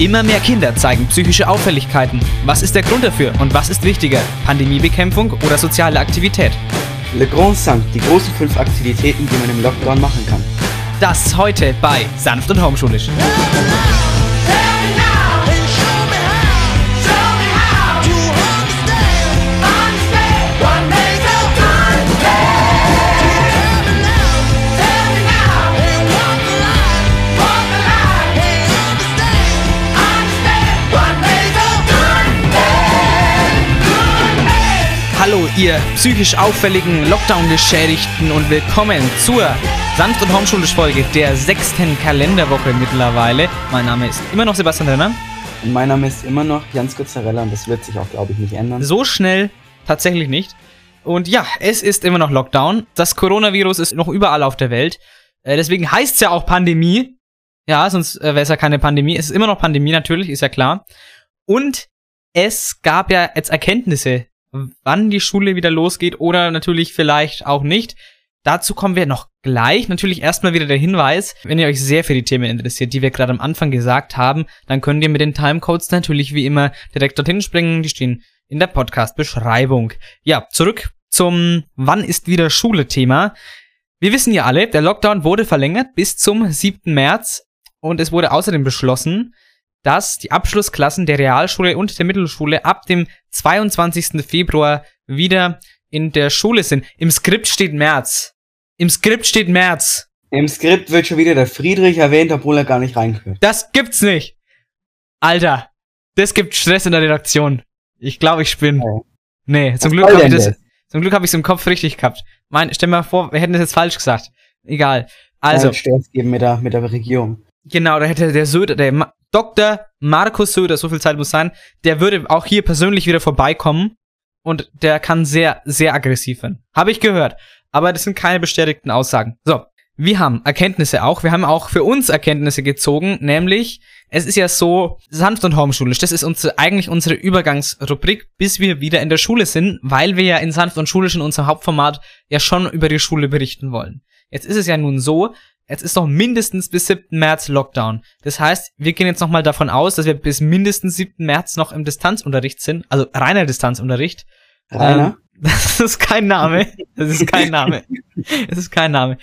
Immer mehr Kinder zeigen psychische Auffälligkeiten. Was ist der Grund dafür und was ist wichtiger? Pandemiebekämpfung oder soziale Aktivität? Le Grand Cinq, die großen fünf Aktivitäten, die man im Lockdown machen kann. Das heute bei Sanft und Homeschulisch. Ihr psychisch auffälligen, Lockdown-Geschädigten und willkommen zur Sanft- und Homeschulisch-Folge der sechsten Kalenderwoche mittlerweile. Mein Name ist immer noch Sebastian Renner. Und mein Name ist immer noch Jans Guzzarella und das wird sich auch, glaube ich, nicht ändern. So schnell tatsächlich nicht. Und ja, es ist immer noch Lockdown. Das Coronavirus ist noch überall auf der Welt. Äh, deswegen heißt es ja auch Pandemie. Ja, sonst äh, wäre es ja keine Pandemie. Es ist immer noch Pandemie natürlich, ist ja klar. Und es gab ja jetzt Erkenntnisse wann die Schule wieder losgeht oder natürlich vielleicht auch nicht. Dazu kommen wir noch gleich. Natürlich erstmal wieder der Hinweis, wenn ihr euch sehr für die Themen interessiert, die wir gerade am Anfang gesagt haben, dann könnt ihr mit den Timecodes natürlich wie immer direkt dorthin springen. Die stehen in der Podcast-Beschreibung. Ja, zurück zum Wann ist wieder Schule-Thema. Wir wissen ja alle, der Lockdown wurde verlängert bis zum 7. März und es wurde außerdem beschlossen, dass die Abschlussklassen der Realschule und der Mittelschule ab dem 22. Februar wieder in der Schule sind. Im Skript steht März. Im Skript steht März. Im Skript wird schon wieder der Friedrich erwähnt, obwohl er gar nicht reingehört. Das gibt's nicht. Alter, das gibt Stress in der Redaktion. Ich glaube, ich spinne. Oh. Nee, zum Was Glück habe ich das, das? zum Glück habe ich es im Kopf richtig gehabt. Mein, stell mal vor, wir hätten das jetzt falsch gesagt. Egal. Also, Also, Stress geben mit der, mit der Regierung. Genau, da hätte der Söder, der Dr. Markus Söder, so viel Zeit muss sein, der würde auch hier persönlich wieder vorbeikommen und der kann sehr, sehr aggressiv werden. Habe ich gehört. Aber das sind keine bestätigten Aussagen. So, wir haben Erkenntnisse auch. Wir haben auch für uns Erkenntnisse gezogen, nämlich es ist ja so sanft und homeschulisch. Das ist unsere, eigentlich unsere Übergangsrubrik, bis wir wieder in der Schule sind, weil wir ja in sanft und schulisch in unserem Hauptformat ja schon über die Schule berichten wollen. Jetzt ist es ja nun so, Jetzt ist noch mindestens bis 7. März Lockdown. Das heißt, wir gehen jetzt nochmal davon aus, dass wir bis mindestens 7. März noch im Distanzunterricht sind. Also reiner Distanzunterricht. Rainer? Ähm, das ist kein Name. Das ist kein Name. Das ist kein Name.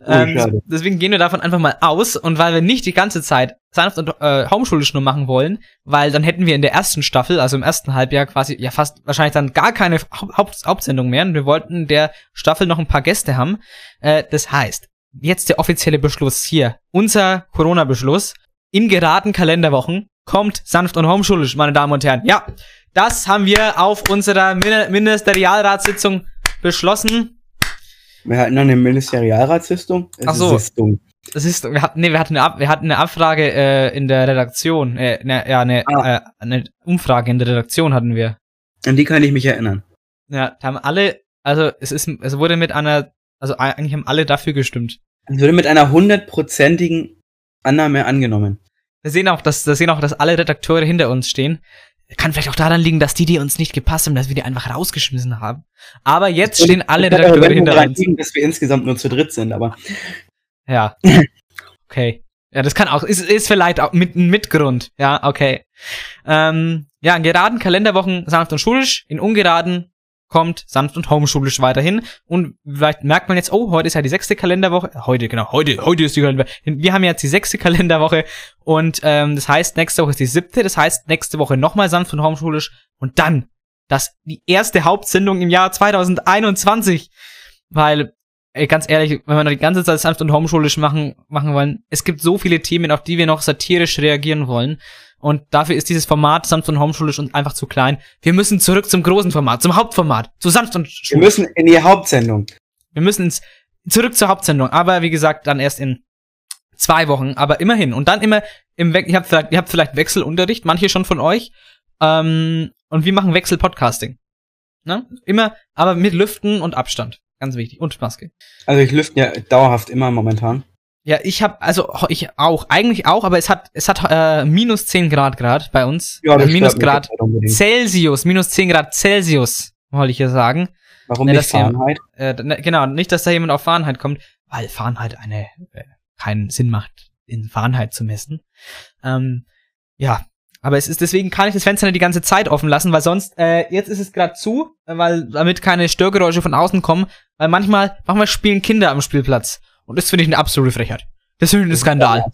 Oh, Ähm, schade. deswegen gehen wir davon einfach mal aus. Und weil wir nicht die ganze Zeit sanft und äh, homeschulisch nur machen wollen, weil dann hätten wir in der ersten Staffel, also im ersten Halbjahr quasi, ja fast wahrscheinlich dann gar keine Haupt Haupt Hauptsendung mehr. Und wir wollten in der Staffel noch ein paar Gäste haben. Äh, das heißt, jetzt der offizielle Beschluss hier. Unser Corona-Beschluss. In geraden Kalenderwochen kommt sanft und homeschulisch, meine Damen und Herren. Ja, das haben wir auf unserer Min Ministerialratssitzung beschlossen. Wir hatten eine Ministerialratssitzung. Es Ach so. Das ist, wir hatten, nee, wir hatten eine, Ab wir hatten eine Abfrage äh, in der Redaktion, äh, ne, ja, eine, Ah. äh, eine Umfrage in der Redaktion hatten wir. An die kann ich mich erinnern. Ja, da haben alle, also es ist, es wurde mit einer, also eigentlich haben alle dafür gestimmt. Es wurde mit einer hundertprozentigen Annahme angenommen. Wir sehen auch, dass, wir sehen auch, dass alle Redakteure hinter uns stehen. Kann vielleicht auch daran liegen, dass die, die uns nicht gepasst haben, dass wir die einfach rausgeschmissen haben. Aber jetzt stehen alle Redakteure hinter uns. liegen, dass wir insgesamt nur zu dritt sind, aber Ja. Okay. Ja, das kann auch, ist, ist vielleicht auch mit, ein Mitgrund. Ja, okay. Ähm, ja, in geraden Kalenderwochen sanft und schulisch, in ungeraden kommt sanft und homeschulisch weiterhin. Und vielleicht merkt man jetzt, oh, heute ist ja die sechste Kalenderwoche. Heute, genau, heute, heute ist die Kalenderwoche. Wir haben jetzt die sechste Kalenderwoche und ähm, das heißt, nächste Woche ist die siebte. Das heißt, nächste Woche nochmal sanft und homeschulisch und dann das die erste Hauptsendung im Jahr 2021. Weil ey, ganz ehrlich, wenn wir noch die ganze Zeit sanft und homeschulisch machen, machen wollen, es gibt so viele Themen, auf die wir noch satirisch reagieren wollen. Und dafür ist dieses Format sanft und homeschulisch und einfach zu klein. Wir müssen zurück zum großen Format, zum Hauptformat, zu sanft und wir schulisch. müssen in die Hauptsendung. Wir müssen ins, zurück zur Hauptsendung, aber wie gesagt, dann erst in zwei Wochen, aber immerhin. Und dann immer im We ihr habt vielleicht, ihr habt vielleicht Wechselunterricht, manche schon von euch. Ähm, und wir machen Wechsel-Podcasting. Ne? Immer, aber mit Lüften und Abstand. Ganz wichtig. Und Maske. Also ich lüfte ja dauerhaft immer momentan. Ja, ich habe also ich auch, eigentlich auch, aber es hat es hat äh, minus 10 Grad Grad bei uns. Ja, das äh, minus Grad. Celsius, minus 10 Grad Celsius, wollte ich hier sagen. Warum Ne, nicht das hier- Fahrenheit? Äh, ne, genau, nicht, dass da jemand auf Fahrenheit kommt, weil Fahrenheit eine äh, keinen Sinn macht, in Fahrenheit zu messen. Ähm, ja, aber es ist deswegen kann ich das Fenster nicht die ganze Zeit offen lassen, weil sonst äh, jetzt ist es gerade zu, weil damit keine Störgeräusche von außen kommen, weil manchmal manchmal spielen Kinder am Spielplatz und das finde ich eine absolute Frechheit. Das finde ich ein Skandal.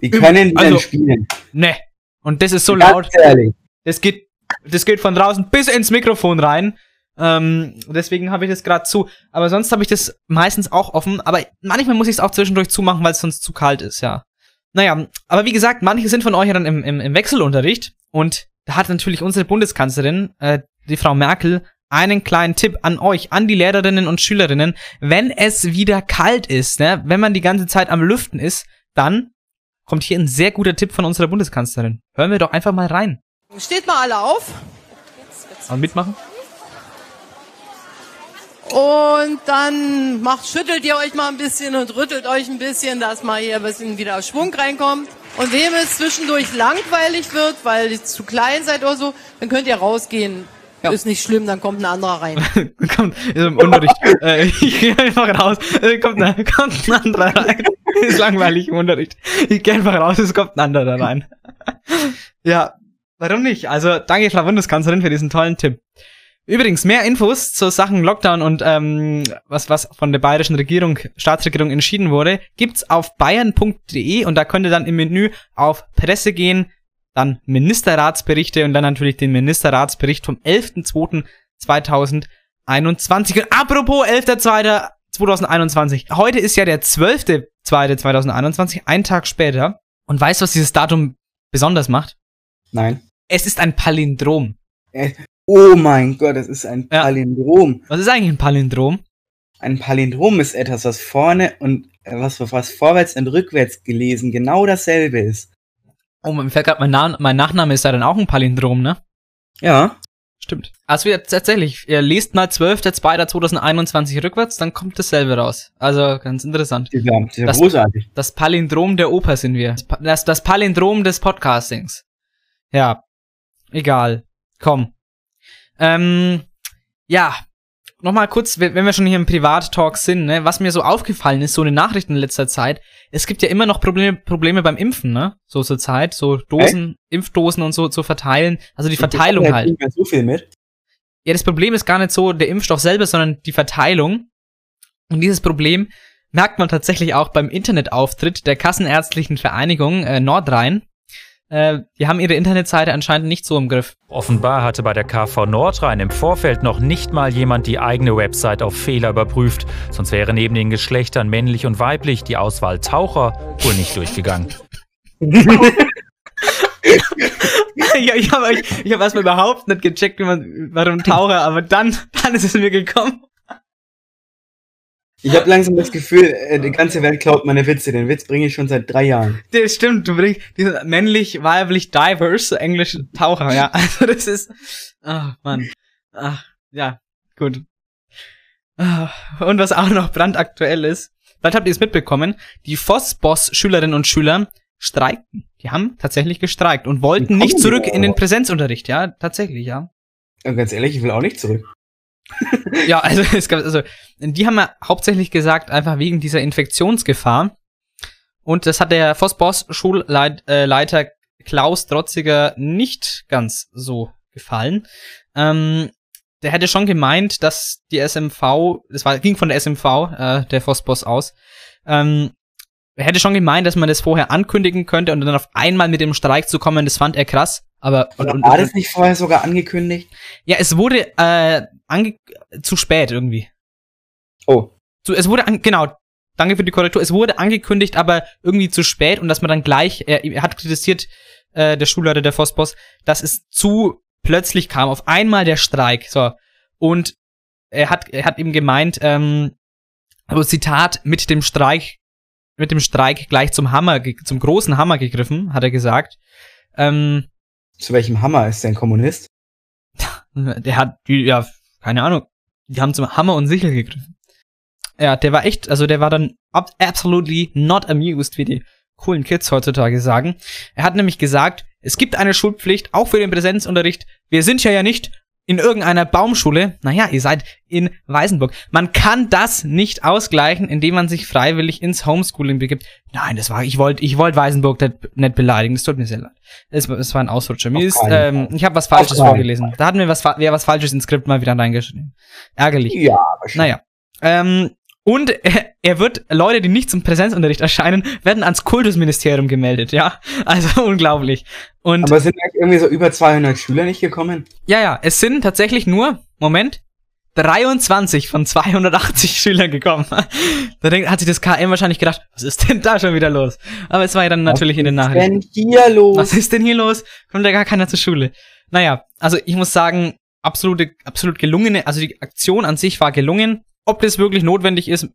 Wie können die Also- spielen? Ne. Und das ist so Ganz laut. ehrlich. Das geht das geht von draußen bis ins Mikrofon rein. Ähm, deswegen habe ich das gerade zu. Aber sonst habe ich das meistens auch offen. Aber manchmal muss ich es auch zwischendurch zumachen, weil es sonst zu kalt ist, ja. Naja, aber wie gesagt, manche sind von euch ja dann im, im, im Wechselunterricht. Und da hat natürlich unsere Bundeskanzlerin, äh, die Frau Merkel, einen kleinen Tipp an euch, an die Lehrerinnen und Schülerinnen. Wenn es wieder kalt ist, ne, wenn man die ganze Zeit am Lüften ist, dann kommt hier ein sehr guter Tipp von unserer Bundeskanzlerin. Hören wir doch einfach mal rein. Steht mal alle auf Mal mitmachen? und dann macht, schüttelt ihr euch mal ein bisschen und rüttelt euch ein bisschen, dass mal hier ein bisschen wieder Schwung reinkommt. Und wem es zwischendurch langweilig wird, weil ihr zu klein seid oder so, dann könnt ihr rausgehen. Ist nicht schlimm, dann kommt ein anderer rein. kommt ist im Unterricht. äh, ich gehe einfach raus. Äh, kommt, ein- kommt ein anderer rein. ist langweilig im Unterricht. Ich gehe einfach raus, es kommt ein anderer rein. ja, warum nicht? Also danke, Frau Bundeskanzlerin, für diesen tollen Tipp. Übrigens, mehr Infos zu Sachen Lockdown und ähm, was, was von der bayerischen Regierung, Staatsregierung entschieden wurde, gibt's auf bayern.de und da könnt ihr dann im Menü auf Presse gehen, dann Ministerratsberichte und dann natürlich den Ministerratsbericht vom 11.02.2021. Und apropos 11.02.2021, heute ist ja der 12.02.2021, ein Tag später. Und weißt du, was dieses Datum besonders macht? Nein. Es ist ein Palindrom. Oh mein Gott, das ist ein Ja. Palindrom. Was ist eigentlich ein Palindrom? Ein Palindrom ist etwas, was vorne und äh, was, was vorwärts und rückwärts gelesen genau dasselbe ist. Oh, mir fällt gerade mein, Na mein Nachname ist ja dann auch ein Palindrom, ne? Ja. Stimmt. Also wir tatsächlich, ihr lest mal 12.02.2021 rückwärts, dann kommt dasselbe raus. Also ganz interessant. Dieser, dieser Das- großartig. Das Palindrom der Oper sind wir. Das, das Palindrom des Podcastings. Ja. Egal. Komm. Ähm, ja. Nochmal kurz, wenn wir schon hier im Privat-Talk sind, ne, was mir so aufgefallen ist, so in den Nachrichten in letzter Zeit, es gibt ja immer noch Probleme, Probleme beim Impfen, ne? So zur Zeit, so Dosen, Impfdosen und so zu verteilen. Also die Verteilung Ich halt. Nicht mehr so viel mit. Ja, das Problem ist gar nicht so der Impfstoff selber, sondern die Verteilung. Und dieses Problem merkt man tatsächlich auch beim Internetauftritt der Kassenärztlichen Vereinigung äh, Nordrhein. Äh, die haben ihre Internetseite anscheinend nicht so im Griff. Offenbar hatte bei der KV Nordrhein im Vorfeld noch nicht mal jemand die eigene Website auf Fehler überprüft. Sonst wäre neben den Geschlechtern männlich und weiblich die Auswahl Taucher wohl nicht durchgegangen. ja, ich habe ich, ich hab erstmal überhaupt nicht gecheckt, wie man, warum Taucher, aber dann, dann ist es mir gekommen. Ich habe langsam das Gefühl, äh, die ganze Welt klaut meine Witze. Den Witz bringe ich schon seit drei Jahren. Das stimmt, du bringst diese männlich, weiblich, diverse, englisch Taucher, ja. Also das ist, ach Mann. Ach, ja, gut. Und was auch noch brandaktuell ist, vielleicht habt ihr es mitbekommen, die Voss-Boss-Schülerinnen und Schüler streiken. Die haben tatsächlich gestreikt und wollten nicht zurück in den? Präsenzunterricht, ja, tatsächlich, ja. Und ganz ehrlich, ich will auch nicht zurück. Ja, also es gab, also die haben ja hauptsächlich gesagt, einfach wegen dieser Infektionsgefahr. Und das hat der Voss-Boss-Schulleiter äh, Klaus Trotziger nicht ganz so gefallen. Ähm, der hätte schon gemeint, dass die SMV, das war, ging von der SMV, äh, der Voss-Boss aus, ähm, er hätte schon gemeint, dass man das vorher ankündigen könnte und dann auf einmal mit dem Streik zu kommen, das fand er krass. Aber und, und, war das nicht vorher sogar angekündigt? ja, es wurde äh, ange zu spät irgendwie. Oh. So, es wurde genau, danke für die Korrektur. Es wurde angekündigt, aber irgendwie zu spät und dass man dann gleich, er, er hat kritisiert, äh, der Schulleiter der Vossboss, dass es zu plötzlich kam, auf einmal der Streik. So. Und er hat, er hat eben gemeint, ähm, also Zitat, mit dem Streik, mit dem Streik gleich zum Hammer, zum großen Hammer gegriffen, hat er gesagt. Ähm, Zu welchem Hammer ist der ein Kommunist? der hat, ja, keine Ahnung, die haben zum Hammer und Sichel gegriffen. Ja, der war echt, also der war dann ab, absolutely not amused, wie die coolen Kids heutzutage sagen. Er hat nämlich gesagt, es gibt eine Schulpflicht, auch für den Präsenzunterricht. Wir sind ja ja nicht in irgendeiner Baumschule, naja, ihr seid in Weißenburg. Man kann das nicht ausgleichen, indem man sich freiwillig ins Homeschooling begibt. Nein, das war, ich wollte, ich wollte Weißenburg nicht, nicht beleidigen, das tut mir sehr leid. Es, es war ein Ausrutscher. Mir ist, ähm, ich habe was Falsches vorgelesen. Da hatten wir was, wer was Falsches ins Skript mal wieder reingeschrieben. Ärgerlich. Ja, aber schon. Naja. Ähm, und er, er wird, Leute, die nicht zum Präsenzunterricht erscheinen, werden ans Kultusministerium gemeldet, ja. Also unglaublich. Und Aber sind irgendwie so über 200 Schüler nicht gekommen? ja, ja, es sind tatsächlich nur, Moment, 23 von 280 Schülern gekommen. Da hat sich das KM wahrscheinlich gedacht, was ist denn da schon wieder los? Aber es war ja dann natürlich in den Was ist Nachrichten. denn hier los? Was ist denn hier los? Kommt ja gar keiner zur Schule. Naja, also ich muss sagen, absolute, absolut gelungene, also die Aktion an sich war gelungen. Ob das wirklich notwendig ist,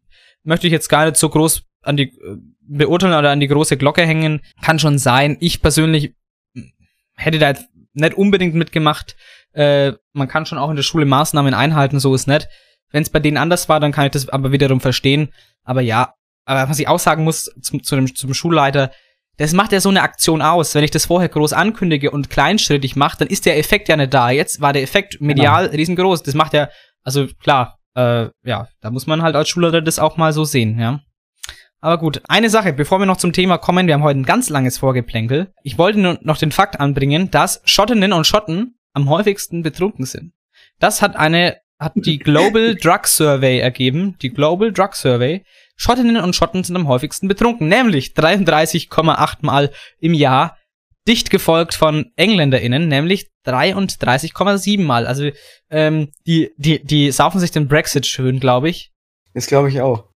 möchte ich jetzt gar nicht so groß an die äh, beurteilen oder an die große Glocke hängen. Kann schon sein. Ich persönlich hätte da jetzt nicht unbedingt mitgemacht. Äh, man kann schon auch in der Schule Maßnahmen einhalten, so ist nicht. Wenn es bei denen anders war, dann kann ich das aber wiederum verstehen. Aber ja, aber was ich auch sagen muss zum, zu dem, zum Schulleiter, das macht ja so eine Aktion aus. Wenn ich das vorher groß ankündige und kleinschrittig mache, dann ist der Effekt ja nicht da. Jetzt war der Effekt medial riesengroß. Das macht ja, also klar, äh, ja, da muss man halt als Schulleiter das auch mal so sehen, ja. Aber gut, eine Sache, bevor wir noch zum Thema kommen, wir haben heute ein ganz langes Vorgeplänkel. Ich wollte nur noch den Fakt anbringen, dass Schottinnen und Schotten am häufigsten betrunken sind. Das hat eine, hat die Global Drug Survey ergeben, die Global Drug Survey. Schottinnen und Schotten sind am häufigsten betrunken, nämlich 33,8 Mal im Jahr, dicht gefolgt von EngländerInnen, nämlich 33,7 Mal. Also ähm, die, die, die saufen sich den Brexit schön, glaube ich. Das glaube ich auch.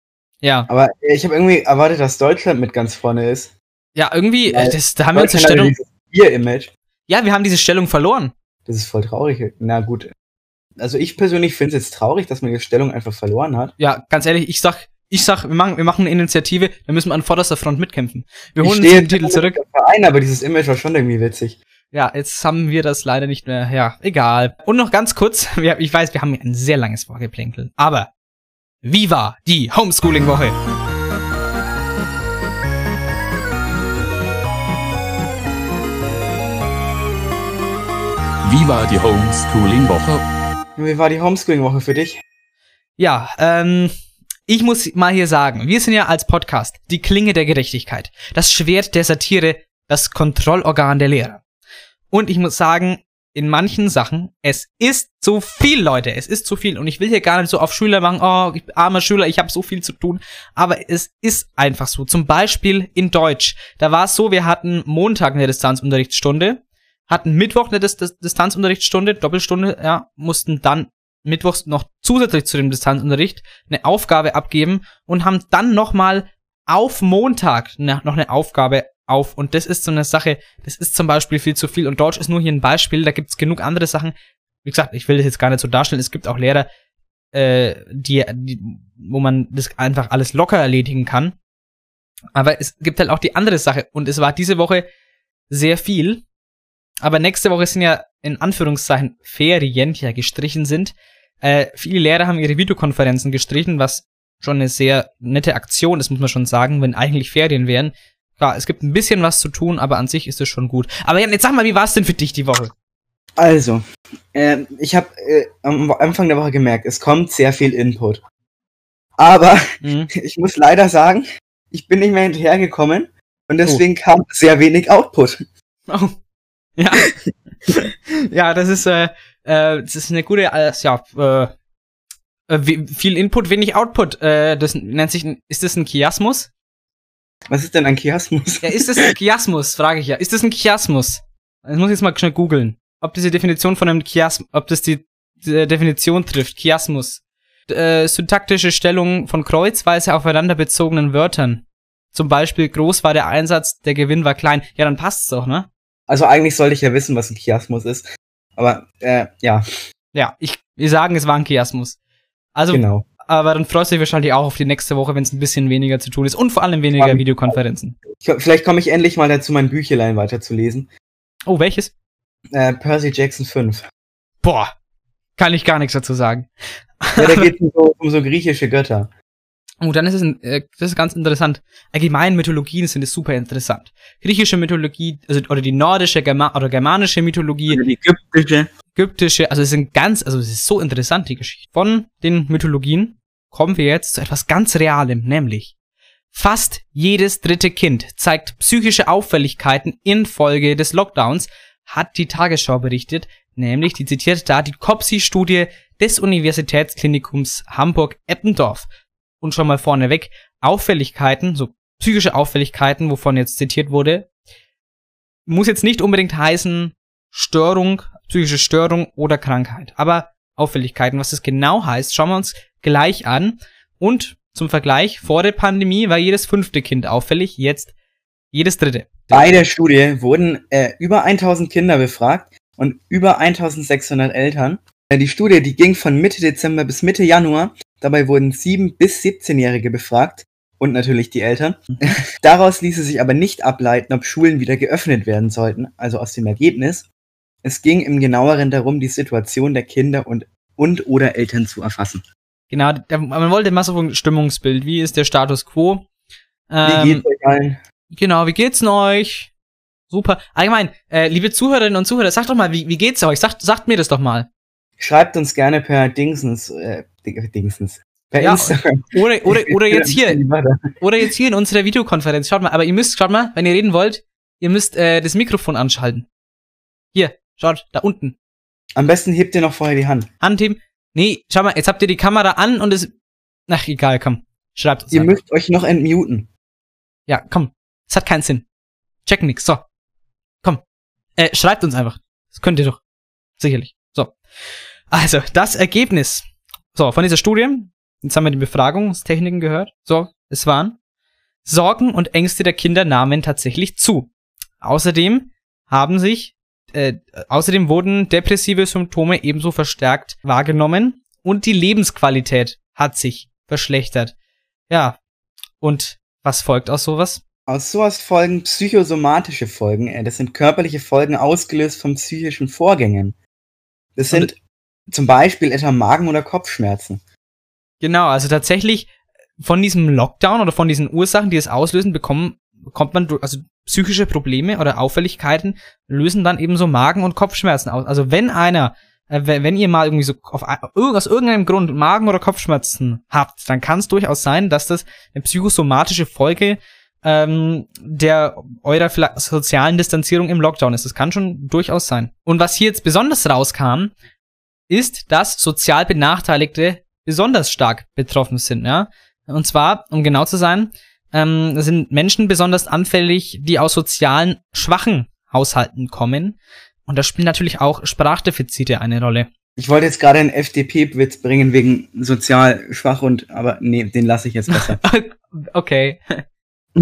Ja. Aber ich habe irgendwie erwartet, dass Deutschland mit ganz vorne ist. Ja, irgendwie, äh, Weil das, da haben wir uns die Deutschland hat Stellung. dieses Bier-Image. Ja, wir haben diese Stellung verloren. Das ist voll traurig. Na gut. Also ich persönlich finde es jetzt traurig, dass man die Stellung einfach verloren hat. Ja, ganz ehrlich, ich sag, ich sag, wir machen, wir machen eine Initiative, da müssen wir an vorderster Front mitkämpfen. Wir holen den Titel jetzt zurück. Verein, aber dieses Image war schon irgendwie witzig. Ja, jetzt haben wir das leider nicht mehr. Ja, egal. Und noch ganz kurz, wir, ich weiß, wir haben ein sehr langes Vorgeplänkel, aber wie war die Homeschooling-Woche? Wie war die Homeschooling-Woche? Wie war die Homeschooling-Woche für dich? Ja, ähm, ich muss mal hier sagen, wir sind ja als Podcast die Klinge der Gerechtigkeit, das Schwert der Satire, das Kontrollorgan der Lehrer. Und ich muss sagen, in manchen Sachen, es ist zu viel, Leute, es ist zu viel. Und ich will hier gar nicht so auf Schüler machen, oh, ich bin armer Schüler, ich habe so viel zu tun. Aber es ist einfach so. Zum Beispiel in Deutsch. Da war es so, wir hatten Montag eine Distanzunterrichtsstunde, hatten Mittwoch eine Dis Dis Distanzunterrichtsstunde, Doppelstunde, ja, mussten dann mittwochs noch zusätzlich zu dem Distanzunterricht eine Aufgabe abgeben und haben dann nochmal auf Montag noch eine Aufgabe auf. Und das ist so eine Sache, das ist zum Beispiel viel zu viel. Und Deutsch ist nur hier ein Beispiel, da gibt's genug andere Sachen. Wie gesagt, ich will das jetzt gar nicht so darstellen. Es gibt auch Lehrer, äh, die, die, wo man das einfach alles locker erledigen kann. Aber es gibt halt auch die andere Sache. Und es war diese Woche sehr viel. Aber nächste Woche sind ja in Anführungszeichen Ferien, die ja gestrichen sind. Äh, viele Lehrer haben ihre Videokonferenzen gestrichen, was schon eine sehr nette Aktion ist, muss man schon sagen, wenn eigentlich Ferien wären. Klar, es gibt ein bisschen was zu tun, aber an sich ist es schon gut. Aber Jan, jetzt sag mal, wie war es denn für dich die Woche? Also, ähm, ich habe äh, am Anfang der Woche gemerkt, es kommt sehr viel Input. Aber Mhm. ich muss leider sagen, ich bin nicht mehr hinterhergekommen und deswegen kam sehr wenig Output. Oh. Ja. ja, das ist, äh, äh, das ist eine gute, äh, ja, äh, äh, viel Input, wenig Output. Äh, das nennt sich, ist das ein Chiasmus? Was ist denn ein Chiasmus? Ja, ist das ein Chiasmus, frage ich ja. Ist das ein Chiasmus? Das muss ich jetzt mal schnell googeln. Ob diese Definition von einem Chiasmus, ob das die, die Definition trifft. Chiasmus. Äh, syntaktische Stellung von kreuzweise aufeinander bezogenen Wörtern. Zum Beispiel, groß war der Einsatz, der Gewinn war klein. Ja, dann passt's doch, ne? Also eigentlich sollte ich ja wissen, was ein Chiasmus ist. Aber äh, ja, Ja, ich, wir sagen, es war ein Chiasmus. Also, genau. aber dann freust du dich wahrscheinlich auch auf die nächste Woche, wenn es ein bisschen weniger zu tun ist und vor allem weniger Spannend. Videokonferenzen. Ich, vielleicht komme ich endlich mal dazu, mein Büchelein weiterzulesen. Oh, welches? Äh, Percy Jackson 5. Boah, kann ich gar nichts dazu sagen. Ja, da geht es um, so, um so griechische Götter. Und dann ist es, äh, das ist ganz interessant. Allgemein Mythologien sind es super interessant. Griechische Mythologie, also, oder die nordische Germa oder germanische Mythologie, Oder die ägyptische. ägyptische, also es sind ganz, also es ist so interessant, die Geschichte. Von den Mythologien kommen wir jetzt zu etwas ganz Realem, nämlich fast jedes dritte Kind zeigt psychische Auffälligkeiten infolge des Lockdowns, hat die Tagesschau berichtet, nämlich, die zitiert da die COPSI-Studie des Universitätsklinikums Hamburg-Eppendorf. Und schon mal vorneweg, Auffälligkeiten, so psychische Auffälligkeiten, wovon jetzt zitiert wurde, muss jetzt nicht unbedingt heißen Störung, psychische Störung oder Krankheit. Aber Auffälligkeiten, was das genau heißt, schauen wir uns gleich an. Und zum Vergleich, vor der Pandemie war jedes fünfte Kind auffällig, jetzt jedes dritte. Bei der Studie wurden äh, über 1000 Kinder befragt und über 1600 Eltern. Äh, Die Studie, die ging von Mitte Dezember bis Mitte Januar. Dabei wurden 7 bis 17-Jährige befragt und natürlich die Eltern. Daraus ließe sich aber nicht ableiten, ob Schulen wieder geöffnet werden sollten, also aus dem Ergebnis. Es ging im genaueren darum, die Situation der Kinder und und oder Eltern zu erfassen. Genau, man wollte mal so ein Stimmungsbild. Wie ist der Status quo? Wie Ähm, geht's euch allen? Genau, wie geht's denn euch? Super. Allgemein, äh, liebe Zuhörerinnen und Zuhörer, sagt doch mal, wie, wie geht's euch? Sagt, sagt mir das doch mal. Schreibt uns gerne per Dingsens, äh, Ding- Dingsens, per Ja, Instagram. Oder, oder, oder jetzt hier, oder jetzt hier in unserer Videokonferenz. Schaut mal, aber ihr müsst, schaut mal, wenn ihr reden wollt, ihr müsst äh, das Mikrofon anschalten. Hier, schaut, da unten. Am besten hebt ihr noch vorher die Hand. Handheben. Nee, schau mal, jetzt habt ihr die Kamera an und es. Ach, egal, komm. Schreibt uns Ihr einfach. müsst euch noch entmuten. Ja, komm. Es hat keinen Sinn. Checken nix. So. Komm. Äh, schreibt uns einfach. Das könnt ihr doch. Sicherlich. So. Also, das Ergebnis. So, von dieser Studie. Jetzt haben wir die Befragungstechniken gehört. So, es waren. Sorgen und Ängste der Kinder nahmen tatsächlich zu. Außerdem haben sich, äh, außerdem wurden depressive Symptome ebenso verstärkt wahrgenommen und die Lebensqualität hat sich verschlechtert. Ja. Und was folgt aus sowas? Aus sowas folgen psychosomatische Folgen. äh, Das sind körperliche Folgen ausgelöst von psychischen Vorgängen. Das sind zum Beispiel etwa Magen- oder Kopfschmerzen. Genau, also tatsächlich von diesem Lockdown oder von diesen Ursachen, die es auslösen, bekommen, bekommt man, also psychische Probleme oder Auffälligkeiten lösen dann eben so Magen- und Kopfschmerzen aus. Also wenn einer, äh, wenn ihr mal irgendwie so auf, aus irgendeinem Grund Magen- oder Kopfschmerzen habt, dann kann es durchaus sein, dass das eine psychosomatische Folge ähm, der eurer sozialen Distanzierung im Lockdown ist. Das kann schon durchaus sein. Und was hier jetzt besonders rauskam, ist, dass sozial Benachteiligte besonders stark betroffen sind, ja. Und zwar, um genau zu sein, ähm, sind Menschen besonders anfällig, die aus sozialen schwachen Haushalten kommen. Und da spielen natürlich auch Sprachdefizite eine Rolle. Ich wollte jetzt gerade einen FDP-Witz bringen wegen sozial schwach und, aber nee, den lasse ich jetzt besser. okay.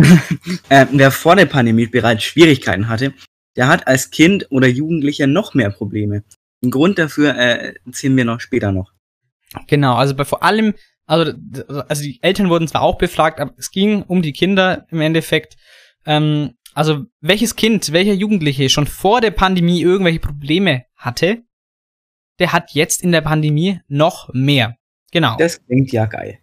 äh, wer vor der Pandemie bereits Schwierigkeiten hatte, der hat als Kind oder Jugendlicher noch mehr Probleme. Ein Grund dafür äh, erzählen wir noch später noch. Genau, also bei vor allem, also, also die Eltern wurden zwar auch befragt, aber es ging um die Kinder im Endeffekt. Ähm, also welches Kind, welcher Jugendliche schon vor der Pandemie irgendwelche Probleme hatte, der hat jetzt in der Pandemie noch mehr. Genau. Das klingt ja geil.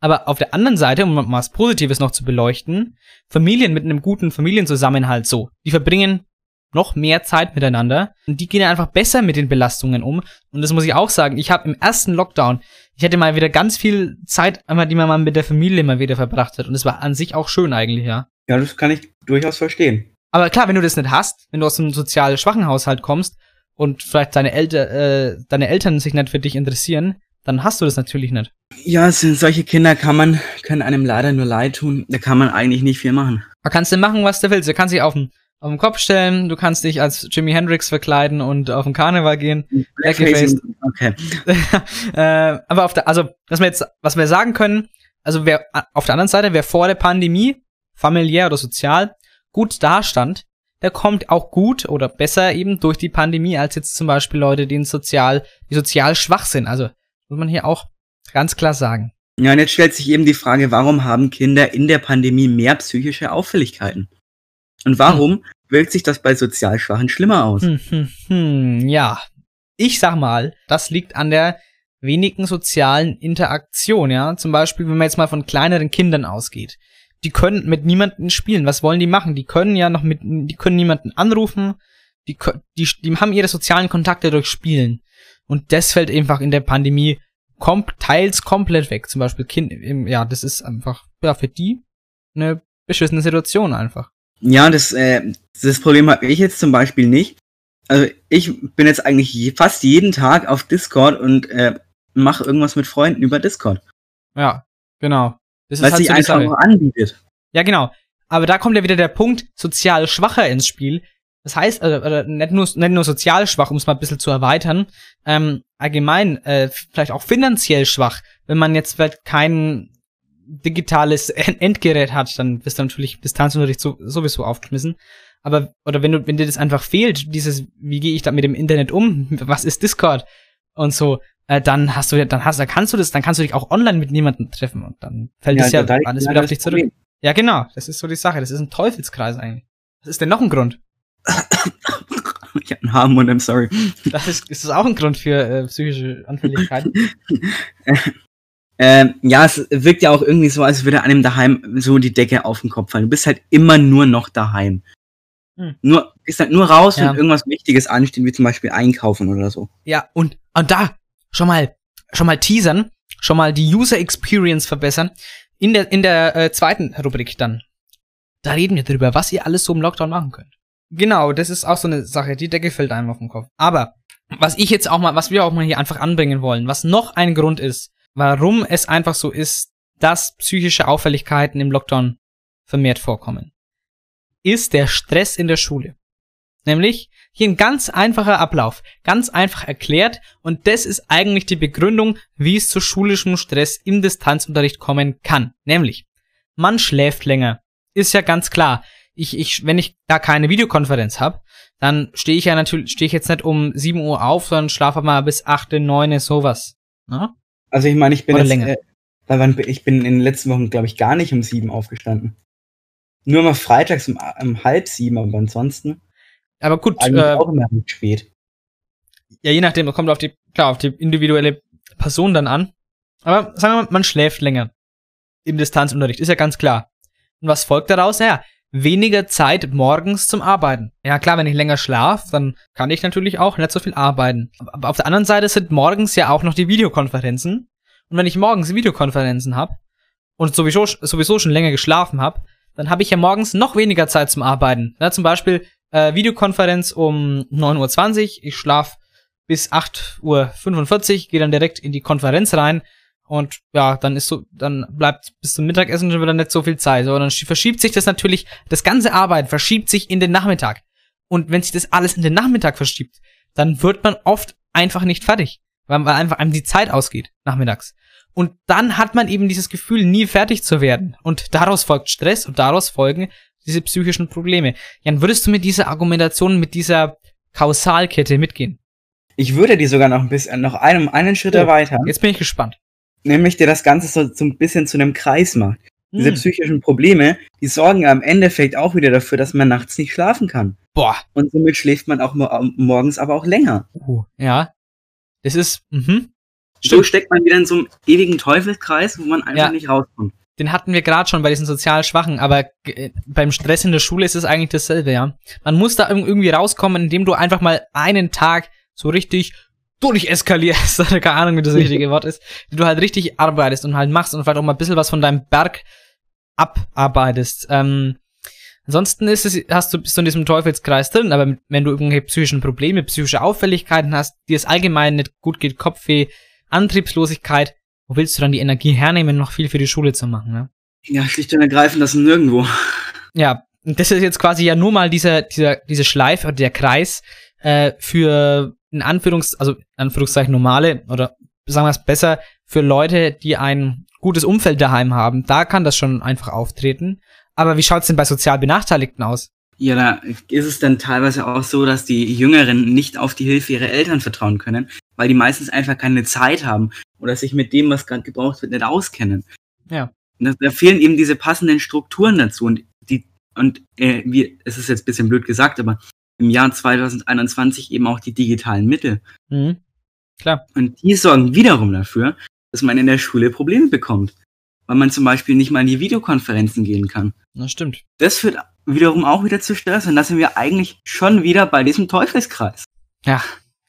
Aber auf der anderen Seite, um mal was Positives noch zu beleuchten, Familien mit einem guten Familienzusammenhalt so, die verbringen noch mehr Zeit miteinander und die gehen einfach besser mit den Belastungen um. Und das muss ich auch sagen, ich habe im ersten Lockdown, ich hatte mal wieder ganz viel Zeit, einmal, die man mal mit der Familie mal wieder verbracht hat. Und es war an sich auch schön eigentlich, ja. Ja, das kann ich durchaus verstehen. Aber klar, wenn du das nicht hast, wenn du aus einem sozial schwachen Haushalt kommst und vielleicht deine, Elter, äh, deine Eltern sich nicht für dich interessieren, dann hast du das natürlich nicht. Ja, solche Kinder kann man, können einem leider nur leid tun. Da kann man eigentlich nicht viel machen. Da kannst du machen, was du willst. Du kannst dich auf den, auf den Kopf stellen, du kannst dich als Jimi Hendrix verkleiden und auf den Karneval gehen. Blackface. Okay. äh, aber auf der, also, was wir jetzt, was wir sagen können, also wer auf der anderen Seite, wer vor der Pandemie, familiär oder sozial, gut dastand, der kommt auch gut oder besser eben durch die Pandemie als jetzt zum Beispiel Leute, die sozial, die sozial schwach sind. Also muss man hier auch ganz klar sagen. Ja, und jetzt stellt sich eben die Frage, warum haben Kinder in der Pandemie mehr psychische Auffälligkeiten? Und warum wirkt sich das bei sozial Schwachen schlimmer aus? Hm, hm, hm, ja. Ich sag mal, das liegt an der wenigen sozialen Interaktion, ja. Zum Beispiel, wenn man jetzt mal von kleineren Kindern ausgeht. Die können mit niemandem spielen. Was wollen die machen? Die können ja noch mit, die können niemanden anrufen. Die, die, die haben ihre sozialen Kontakte durch Spielen. Und das fällt einfach in der Pandemie kom teils komplett weg. Zum Beispiel Kind, ja, das ist einfach, ja, für die eine beschissene Situation einfach. Ja, das, äh, das Problem habe ich jetzt zum Beispiel nicht. Also ich bin jetzt eigentlich fast jeden Tag auf Discord und äh, mache irgendwas mit Freunden über Discord. Ja, genau. Das Was halt sich so einfach auch anbietet. Ja, genau. Aber da kommt ja wieder der Punkt sozial schwacher ins Spiel. Das heißt, also, also nicht, nur, nicht nur sozial schwach, um es mal ein bisschen zu erweitern, ähm, allgemein äh, vielleicht auch finanziell schwach. Wenn man jetzt vielleicht kein digitales Endgerät hat, dann bist du natürlich Distanzunterricht so, sowieso aufgeschmissen. Aber, oder wenn du, wenn dir das einfach fehlt, dieses, wie gehe ich da mit dem Internet um? Was ist Discord? Und so, äh, dann hast du, dann hast, dann kannst du das, dann kannst du dich auch online mit niemandem treffen und dann fällt ja, das ja alles wieder auf dich zurück. Problem. Ja, genau. Das ist so die Sache. Das ist ein Teufelskreis eigentlich. Was ist denn noch ein Grund? ich hab einen Haarmund, I'm sorry. Das ist, ist das auch ein Grund für äh, psychische Anfälligkeiten? ähm, ja, es wirkt ja auch irgendwie so, als würde einem daheim so die Decke auf den Kopf fallen. Du bist halt immer nur noch daheim. Hm. Nur, ist halt nur raus, ja. wenn irgendwas Wichtiges ansteht, wie zum Beispiel einkaufen oder so. Ja, und, und da, schon mal, schon mal teasern, schon mal die User Experience verbessern. In der, in der äh, zweiten Rubrik dann. Da reden wir drüber, was ihr alles so im Lockdown machen könnt. Genau, das ist auch so eine Sache, die Decke fällt einem auf den Kopf. Aber, was ich jetzt auch mal, was wir auch mal hier einfach anbringen wollen, was noch ein Grund ist, warum es einfach so ist, dass psychische Auffälligkeiten im Lockdown vermehrt vorkommen, ist der Stress in der Schule. Nämlich hier ein ganz einfacher Ablauf, ganz einfach erklärt und das ist eigentlich die Begründung, wie es zu schulischem Stress im Distanzunterricht kommen kann. Nämlich, man schläft länger. Ist ja ganz klar ich, ich, wenn ich da keine Videokonferenz habe, dann stehe ich ja natürlich, stehe ich jetzt nicht um 7 Uhr auf, sondern schlafe mal bis 8, 9, sowas. Na? Also ich meine, ich bin Oder jetzt, länger. Äh, ich bin in den letzten Wochen, glaube ich, gar nicht um 7 aufgestanden. Nur mal freitags um, um halb sieben, aber ansonsten. Aber gut, äh, auch immer spät. Ja, je nachdem, kommt auf die, klar, auf die individuelle Person dann an. Aber sagen wir mal, man schläft länger. Im Distanzunterricht, ist ja ganz klar. Und was folgt daraus? Naja, weniger Zeit morgens zum Arbeiten. Ja klar, wenn ich länger schlafe, dann kann ich natürlich auch nicht so viel arbeiten. Aber auf der anderen Seite sind morgens ja auch noch die Videokonferenzen. Und wenn ich morgens Videokonferenzen habe und sowieso, sowieso schon länger geschlafen habe, dann habe ich ja morgens noch weniger Zeit zum Arbeiten. Ja, zum Beispiel äh, Videokonferenz um 9.20 Uhr, ich schlaf bis 8.45 Uhr, gehe dann direkt in die Konferenz rein und ja, dann ist so, dann bleibt bis zum Mittagessen schon wieder nicht so viel Zeit. So, dann verschiebt sich das natürlich, das ganze Arbeiten verschiebt sich in den Nachmittag. Und wenn sich das alles in den Nachmittag verschiebt, dann wird man oft einfach nicht fertig. Weil, weil einfach einem die Zeit ausgeht, nachmittags. Und dann hat man eben dieses Gefühl, nie fertig zu werden. Und daraus folgt Stress und daraus folgen diese psychischen Probleme. Jan, würdest du mit dieser Argumentation, mit dieser Kausalkette mitgehen? Ich würde die sogar noch ein bisschen, noch einen, einen Schritt oh, erweitern. Jetzt bin ich gespannt nämlich der das Ganze so, so ein bisschen zu einem Kreis macht. Diese hm. psychischen Probleme, die sorgen ja im Endeffekt auch wieder dafür, dass man nachts nicht schlafen kann. Boah. Und somit schläft man auch morgens aber auch länger. Uh, ja. Das ist, mhm. So steckt man wieder in so einem ewigen Teufelskreis, wo man einfach ja. nicht rauskommt. Den hatten wir gerade schon bei diesen sozial Schwachen, aber äh, beim Stress in der Schule ist es eigentlich dasselbe, ja. Man muss da irgendwie rauskommen, indem du einfach mal einen Tag so richtig durcheskalierst, oder keine Ahnung, wie das richtige Wort ist, wie du halt richtig arbeitest und halt machst und vielleicht auch mal ein bisschen was von deinem Berg abarbeitest. Ähm, ansonsten ist es, hast du, bist du in diesem Teufelskreis drin, aber wenn du irgendwelche psychischen Probleme, psychische Auffälligkeiten hast, dir es allgemein nicht gut geht, Kopfweh, Antriebslosigkeit, wo willst du dann die Energie hernehmen, noch viel für die Schule zu machen, ne? Ja, schlicht und ergreifend, das ist nirgendwo. Ja, das ist jetzt quasi ja nur mal dieser, dieser, diese Schleife oder der Kreis äh, für in Anführungs, also in Anführungszeichen normale oder sagen wir es besser, für Leute, die ein gutes Umfeld daheim haben, da kann das schon einfach auftreten. Aber wie schaut's denn bei sozial Benachteiligten aus? Ja, da ist es dann teilweise auch so, dass die Jüngeren nicht auf die Hilfe ihrer Eltern vertrauen können, weil die meistens einfach keine Zeit haben oder sich mit dem, was gerade gebraucht wird, nicht auskennen. Ja. Da, da, fehlen eben diese passenden Strukturen dazu und die und äh, wie es ist jetzt ein bisschen blöd gesagt, aber im Jahr 2021 eben auch die digitalen Mittel. Mhm. Klar. Und die sorgen wiederum dafür, dass man in der Schule Probleme bekommt. Weil man zum Beispiel nicht mal in die Videokonferenzen gehen kann. Das stimmt. Das führt wiederum auch wieder zu Stress. Und da sind wir eigentlich schon wieder bei diesem Teufelskreis. Ja,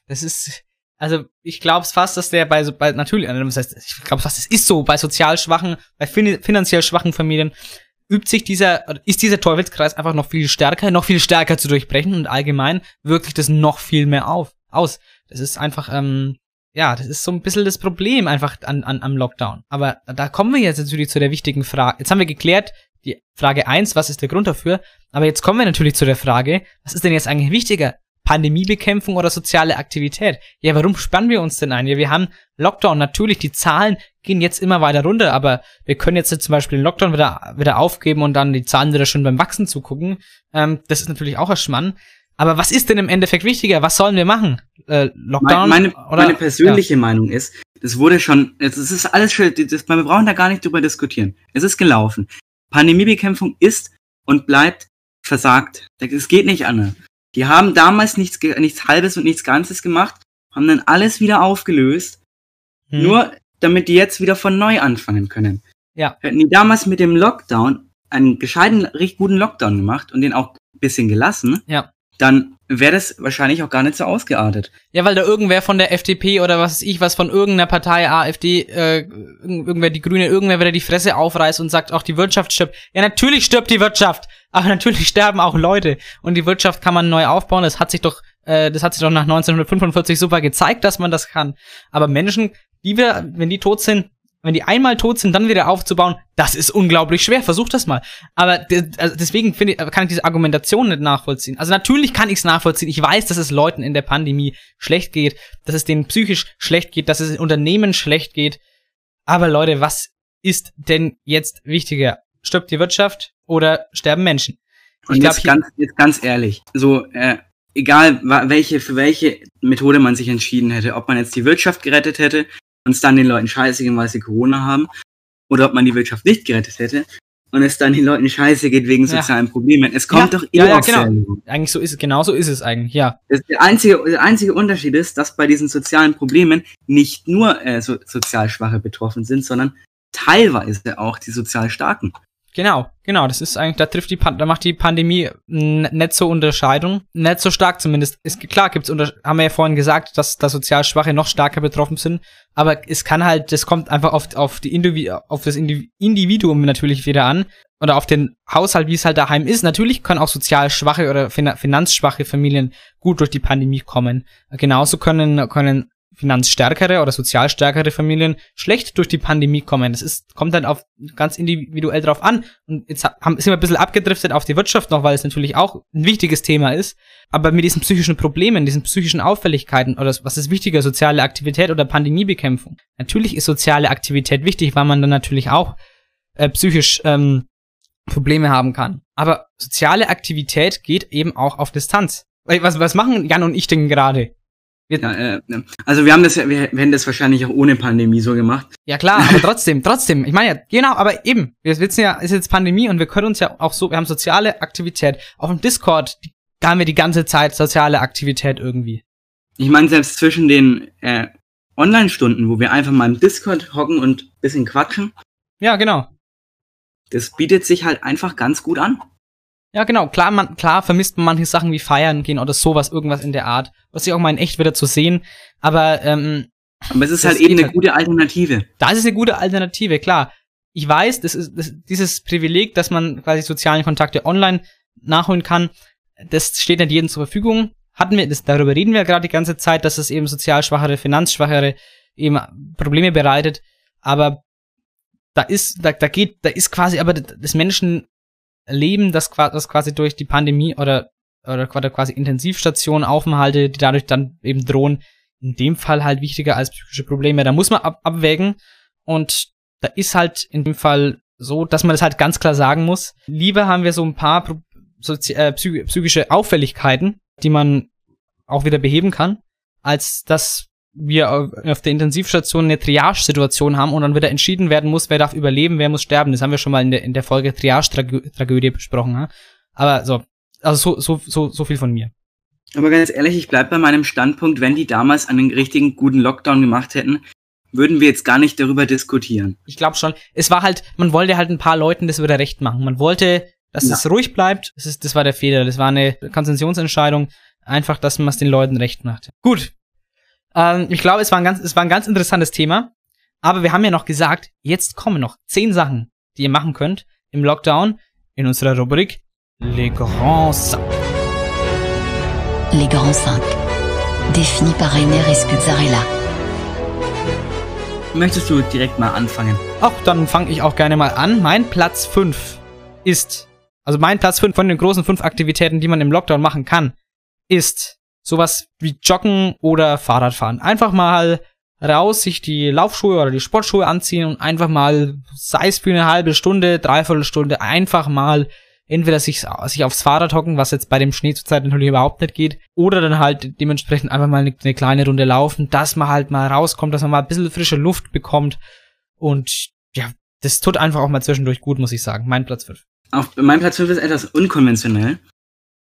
das ist, also ich glaube fast, dass der bei, so- bei natürlich, also das heißt, ich glaube fast, es ist so, bei sozial schwachen, bei fin finanziell schwachen Familien übt sich dieser, ist dieser Teufelskreis einfach noch viel stärker, noch viel stärker zu durchbrechen und allgemein wirkt sich das noch viel mehr auf, aus. Das ist einfach, ähm, ja, das ist so ein bisschen das Problem einfach an, an, am Lockdown. Aber da kommen wir jetzt natürlich zu der wichtigen Frage. Jetzt haben wir geklärt, die Frage eins, was ist der Grund dafür? Aber jetzt kommen wir natürlich zu der Frage, was ist denn jetzt eigentlich wichtiger? Pandemiebekämpfung oder soziale Aktivität? Ja, warum spannen wir uns denn ein? Ja, wir haben Lockdown. Natürlich, die Zahlen gehen jetzt immer weiter runter, aber wir können jetzt zum Beispiel den Lockdown wieder, wieder aufgeben und dann die Zahlen wieder schon beim Wachsen zugucken. Ähm, das ist natürlich auch ein Schmann. Aber was ist denn im Endeffekt wichtiger? Was sollen wir machen? Äh, Lockdown? Meine, meine, oder? meine persönliche Meinung ist, das wurde schon, es ist alles schön, das, wir brauchen da gar nicht drüber diskutieren. Es ist gelaufen. Pandemiebekämpfung ist und bleibt versagt. Es geht nicht anders. Die haben damals nichts, nichts Halbes und nichts Ganzes gemacht, haben dann alles wieder aufgelöst. Hm. nur damit die jetzt wieder von neu anfangen können. Ja. Hätten die damals mit dem Lockdown einen gescheiten, richtig guten Lockdown gemacht und den auch ein bisschen gelassen, Ja. dann wäre das wahrscheinlich auch gar nicht so ausgeartet. Ja, weil da irgendwer von der FDP oder was weiß ich, was von irgendeiner Partei, AfD, äh, irgend- irgendwer die Grüne, irgendwer wieder die Fresse aufreißt und sagt, auch die Wirtschaft stirbt. Ja, natürlich stirbt die Wirtschaft, aber natürlich sterben auch Leute. Und die Wirtschaft kann man neu aufbauen. Das hat sich doch, äh, das hat sich doch nach 1945 super gezeigt, dass man das kann. Aber Menschen, die wir, wenn die tot sind, wenn die einmal tot sind, dann wieder aufzubauen, das ist unglaublich schwer. Versuch das mal. Aber also deswegen finde ich, kann ich diese Argumentation nicht nachvollziehen. Also natürlich kann ich es nachvollziehen. Ich weiß, dass es Leuten in der Pandemie schlecht geht, dass es denen psychisch schlecht geht, dass es Unternehmen schlecht geht. Aber Leute, was ist denn jetzt wichtiger? Stirbt die Wirtschaft oder sterben Menschen? Und Ich glaub, jetzt, ganz, jetzt ganz ehrlich, so äh, egal welche für welche Methode man sich entschieden hätte, ob man jetzt die Wirtschaft gerettet hätte und es dann den Leuten scheiße geht, weil sie Corona haben, oder ob man die Wirtschaft nicht gerettet hätte und es dann den Leuten scheiße geht wegen Ja. sozialen Problemen. Es kommt Ja, doch ja, immer ja, auf genau. Eigentlich so ist es, genau so ist es eigentlich, ja. Das, der, einzige, der einzige Unterschied ist, dass bei diesen sozialen Problemen nicht nur äh, so, sozial Schwache betroffen sind, sondern teilweise auch die sozial Starken. Genau, genau, das ist eigentlich, da trifft die, Pan da macht die Pandemie nicht so Unterscheidung, nicht so stark zumindest. Ist klar, gibt's unter haben wir ja vorhin gesagt, dass da sozial Schwache noch stärker betroffen sind, aber es kann halt, das kommt einfach auf, auf die Indivi auf das Indiv Individuum natürlich wieder an oder auf den Haushalt, wie es halt daheim ist. Natürlich können auch sozial schwache oder fin finanzschwache Familien gut durch die Pandemie kommen. Genauso können können finanzstärkere oder sozial stärkere Familien schlecht durch die Pandemie kommen. Das ist, kommt dann auf ganz individuell drauf an. Und jetzt ha- haben, sind wir ein bisschen abgedriftet auf die Wirtschaft noch, weil es natürlich auch ein wichtiges Thema ist. Aber mit diesen psychischen Problemen, diesen psychischen Auffälligkeiten oder was ist wichtiger, soziale Aktivität oder Pandemiebekämpfung? Natürlich ist soziale Aktivität wichtig, weil man dann natürlich auch äh, psychisch ähm, Probleme haben kann. Aber soziale Aktivität geht eben auch auf Distanz. Was, was machen Jan und ich denn gerade? Ja, äh, also wir haben das ja, wir, hätten das wahrscheinlich auch ohne Pandemie so gemacht. Ja klar, aber trotzdem, trotzdem. Ich meine ja, genau, aber eben, wir wissen ja, ist jetzt Pandemie und wir können uns ja auch so, wir haben soziale Aktivität. Auf dem Discord, da haben wir die ganze Zeit soziale Aktivität irgendwie. Ich meine, selbst zwischen den äh, Online-Stunden, wo wir einfach mal im Discord hocken und bisschen quatschen, Ja, genau. das bietet sich halt einfach ganz gut an. Ja, genau. Klar, man, klar vermisst man manche Sachen wie feiern gehen oder sowas, irgendwas in der Art. Was sich auch mal in echt wieder zu sehen. Aber ähm, Aber es ist Das halt eben eine halt. gute Alternative. da ist es eine gute Alternative, klar. Ich weiß, das ist das, dieses Privileg, dass man quasi sozialen Kontakte online nachholen kann, das steht nicht jedem zur Verfügung. Hatten wir, das, darüber reden wir gerade die ganze Zeit, dass es eben sozial schwachere, finanzschwachere eben Probleme bereitet. Aber da ist, da, da geht, da ist quasi aber das Menschenleben, das, das quasi durch die Pandemie oder, oder quasi Intensivstationen, Aufenthalte, die dadurch dann eben drohen, in dem Fall halt wichtiger als psychische Probleme. Da muss man ab abwägen und da ist halt in dem Fall so, dass man das halt ganz klar sagen muss. Lieber haben wir so ein paar sozi äh, psy psychische Auffälligkeiten, die man auch wieder beheben kann, als dass wir auf auf der Intensivstation eine Triage-Situation haben und dann wieder entschieden werden muss, wer darf überleben, wer muss sterben. Das haben wir schon mal in der, in der Folge Triage-Tragödie besprochen. Ja? Aber so, also so, so, so, so viel von mir. Aber ganz ehrlich, ich bleib bei meinem Standpunkt, wenn die damals einen richtigen guten Lockdown gemacht hätten, würden wir jetzt gar nicht darüber diskutieren. Ich glaube schon. Es war halt, man wollte halt ein paar Leuten das wieder recht machen. Man wollte, dass Ja. es ruhig bleibt. Das, ist, das war der Fehler. Das war eine Konzentrationsentscheidung. Einfach, dass man es den Leuten recht macht. Gut. Ähm, ich glaube, es war, ein ganz, es war ein ganz interessantes Thema. Aber wir haben ja noch gesagt, jetzt kommen noch zehn Sachen, die ihr machen könnt im Lockdown in unserer Rubrik Les Grands Sacs. Les grands 5. Définis par Rainer Escuzzarella. Möchtest du direkt mal anfangen? Ach, dann fange ich auch gerne mal an. Mein Platz 5 ist, also mein Platz 5 von den großen fünf Aktivitäten, die man im Lockdown machen kann, ist sowas wie Joggen oder Fahrradfahren. Einfach mal raus, sich die Laufschuhe oder die Sportschuhe anziehen und einfach mal, sei es für eine halbe Stunde, dreiviertel Stunde, einfach mal entweder sich, sich aufs Fahrrad hocken, was jetzt bei dem Schnee zurzeit natürlich überhaupt nicht geht, oder dann halt dementsprechend einfach mal eine, eine kleine Runde laufen, dass man halt mal rauskommt, dass man mal ein bisschen frische Luft bekommt und ja, das tut einfach auch mal zwischendurch gut, muss ich sagen. Mein Platz 5. Auf mein Platz 5 ist etwas unkonventionell.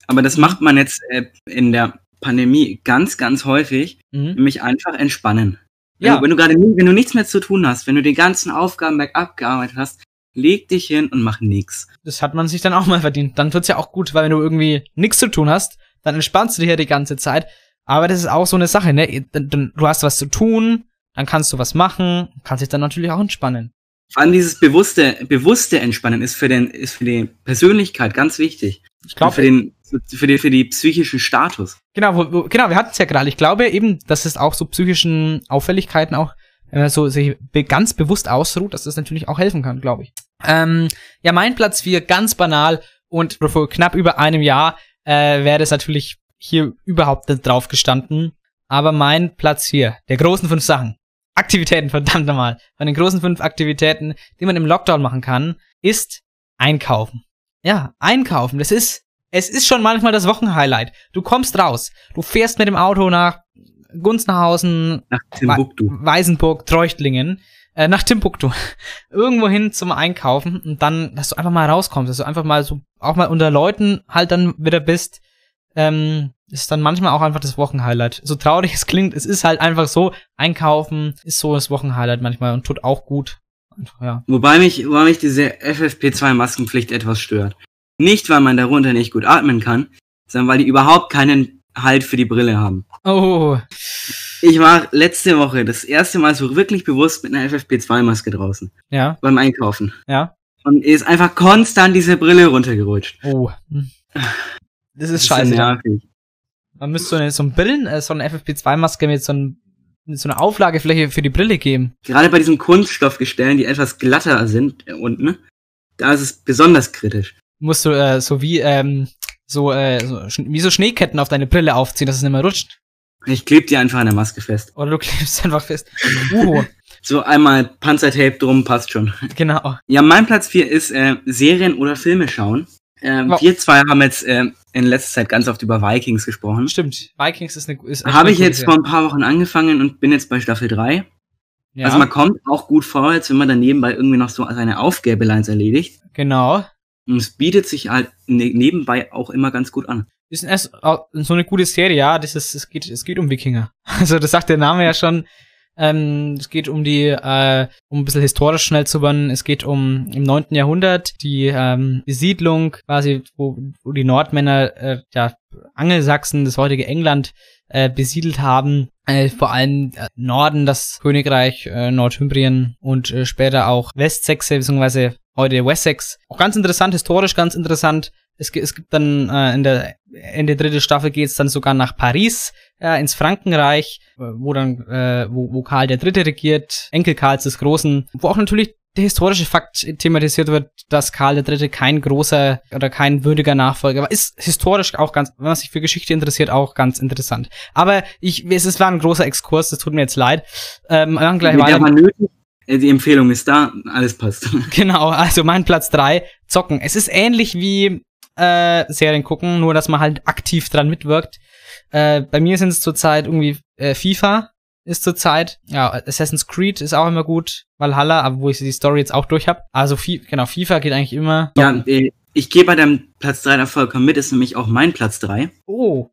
Aber das macht man jetzt äh, in der Pandemie ganz, ganz häufig, Mhm. nämlich einfach entspannen. Wenn Ja, du, wenn du gerade wenn du nichts mehr zu tun hast, wenn du die ganzen Aufgaben bergab gearbeitet hast, leg dich hin und mach nix. das hat man sich dann auch mal verdient. Dann tut's ja auch gut, weil wenn du irgendwie nichts zu tun hast, dann entspannst du dich ja die ganze Zeit. Aber das ist auch so eine Sache, ne? Du hast was zu tun, dann kannst du was machen, kannst dich dann natürlich auch entspannen. Vor allem dieses bewusste, bewusste Entspannen ist für den, ist für die Persönlichkeit ganz wichtig. Ich glaube, für den, für die, für die psychischen Status. Genau, wo, wo, genau, wir hatten es ja gerade. Ich glaube eben, dass es auch so psychischen Auffälligkeiten auch, wenn man so sich ganz bewusst ausruht, dass das natürlich auch helfen kann, glaube ich. Ähm, ja, mein Platz 4, ganz banal und vor knapp über einem Jahr äh, wäre das natürlich hier überhaupt nicht drauf gestanden. Aber mein Platz 4, der großen fünf Sachen, Aktivitäten, verdammt nochmal, von den großen fünf Aktivitäten, die man im Lockdown machen kann, ist Einkaufen. Ja, Einkaufen, das ist, es ist schon manchmal das Wochenhighlight. Du kommst raus, du fährst mit dem Auto nach Gunzenhausen, Nach Timbuktu. Weißenburg, Treuchtlingen, äh, nach Timbuktu, irgendwo hin zum Einkaufen und dann, dass du einfach mal rauskommst, dass du einfach mal so, auch mal unter Leuten halt dann wieder bist, ähm, ist dann manchmal auch einfach das Wochenhighlight. So traurig es klingt, es ist halt einfach so, Einkaufen ist so das Wochenhighlight manchmal und tut auch gut. Einfach, ja. Wobei mich, wobei mich diese FFP2-Maskenpflicht etwas stört. Nicht, weil man darunter nicht gut atmen kann, sondern weil die überhaupt keinen Halt für die Brille haben. Oh, Ich war letzte Woche das erste Mal so wirklich bewusst mit einer FFP2-Maske draußen. ja, Beim Einkaufen. ja. Und ist einfach konstant diese Brille runtergerutscht. Oh. Das ist so scheiße. dann. nervig. Man müsste so eine, so ein Brillen, äh, so eine FFP2-Maske mit so, ein, mit so einer Auflagefläche für die Brille geben. Gerade bei diesen Kunststoffgestellen, die etwas glatter sind unten, da ist es besonders kritisch. Musst du äh, so wie, ähm, so, äh, so, wie so Schneeketten auf deine Brille aufziehen, dass es nicht mehr rutscht. Ich kleb die einfach an der Maske fest. Oder du klebst einfach fest. Uh, So einmal Panzertape drum, passt schon. genau. Ja, mein Platz 4 ist äh, Serien oder Filme schauen. Ähm, Wow. Wir zwei haben jetzt äh, in letzter Zeit ganz oft über Vikings gesprochen. Stimmt. Vikings ist eine ist echt Habe eine ich jetzt vor ein paar Wochen angefangen und bin jetzt bei Staffel 3. Ja, Also man kommt auch gut vorwärts, wenn man dann nebenbei irgendwie noch so seine Aufgäbeleins erledigt. genau. Und es bietet sich halt ne nebenbei auch immer ganz gut an. Ist erst so eine gute Serie, ja. Das ist, es geht, es geht um Wikinger. Also das sagt der Name ja schon. Ähm, es geht um die, äh, um ein bisschen historisch schnell zu werden. Es geht um im 9. Jahrhundert die ähm, Besiedlung, quasi, wo, wo die Nordmänner, äh, ja, Angelsachsen, das heutige England, äh, besiedelt haben. Äh, vor allem äh, Norden, das Königreich äh, Nordhymbrien und äh, später auch Westsachse, beziehungsweise heute Wessex. Auch ganz interessant, historisch ganz interessant. Es, es gibt dann äh, in der Ende dritte Staffel geht's dann sogar nach Paris, äh, ins Frankenreich, äh, wo dann, äh, wo, wo Karl der Dritte regiert, Enkel Karls des Großen, wo auch natürlich der historische Fakt thematisiert wird, dass Karl der Dritte kein großer oder kein würdiger Nachfolger war. Ist historisch auch ganz, wenn man sich für Geschichte interessiert, auch ganz interessant. Aber ich, es ist- war ein großer Exkurs, das tut mir jetzt leid. Ähm, wir machen gleich Der weiter. war nötig. Äh, Die Empfehlung ist da, alles passt. Genau, also mein Platz drei Zocken. Es ist ähnlich wie äh, Serien gucken, nur dass man halt aktiv dran mitwirkt. Äh, bei mir sind es zurzeit irgendwie äh, FIFA ist zurzeit. Ja, Assassin's Creed ist auch immer gut. Valhalla, aber wo ich die Story jetzt auch durch habe. Also Fi genau, FIFA geht eigentlich immer. ja, äh, ich gehe bei deinem Platz 3 da vollkommen mit, ist nämlich auch mein Platz 3. Oh,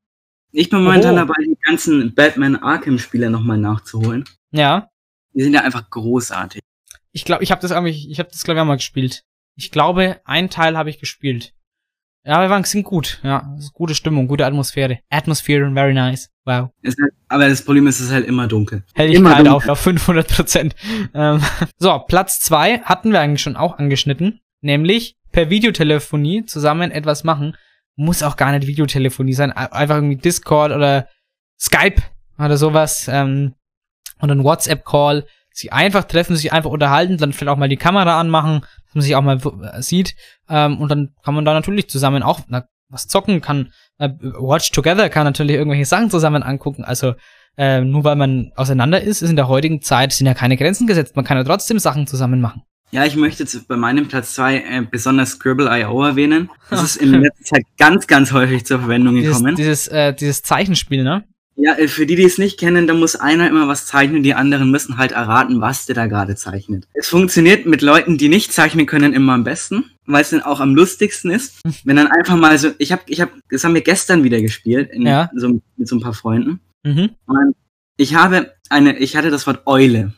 Ich bin momentan Oh. dabei, die ganzen Batman Arkham-Spiele nochmal nachzuholen. Ja. Die sind ja einfach großartig. Ich glaube, ich habe das irgendwie, ich habe das glaube ich auch mal gespielt. Ich glaube, ein Teil habe ich gespielt. Ja, wir waren sind gut. Ja, gute Stimmung, gute Atmosphäre. Atmosphäre, very nice. Wow. Ist halt, aber das Problem ist, es ist halt immer dunkel. Helligkeit Immer auf, auf 500 Prozent. Ähm, so, Platz zwei hatten wir eigentlich schon auch angeschnitten. Nämlich per Videotelefonie zusammen etwas machen. Muss auch gar nicht Videotelefonie sein. ein- Einfach irgendwie Discord oder Skype oder sowas. Ähm, oder ein WhatsApp-Call. sich einfach treffen, sich einfach unterhalten, dann vielleicht auch mal die Kamera anmachen, dass man sich auch mal äh, sieht. Ähm, und dann kann man da natürlich zusammen auch na, was zocken, kann äh, Watch Together, kann natürlich irgendwelche Sachen zusammen angucken. Also äh, nur weil man auseinander ist, ist in der heutigen Zeit sind ja keine Grenzen gesetzt. Man kann ja trotzdem Sachen zusammen machen. Ja, ich möchte jetzt bei meinem Platz zwei äh, besonders Scribble.io erwähnen. Das ist in letzter Zeit ganz, ganz häufig zur Verwendung Dieses, gekommen. dieses, äh, dieses Zeichenspiel, ne? Ja, äh, für die, die es nicht kennen, da muss einer immer was zeichnen, die anderen müssen halt erraten, was der da gerade zeichnet. Es funktioniert mit Leuten, die nicht zeichnen können, immer am besten, weil es dann auch am lustigsten ist. Wenn dann einfach mal so, ich habe, ich habe, das haben wir gestern wieder gespielt, in, Ja. so, mit so ein paar Freunden. Mhm. Und ich habe eine, ich hatte das Wort Eule.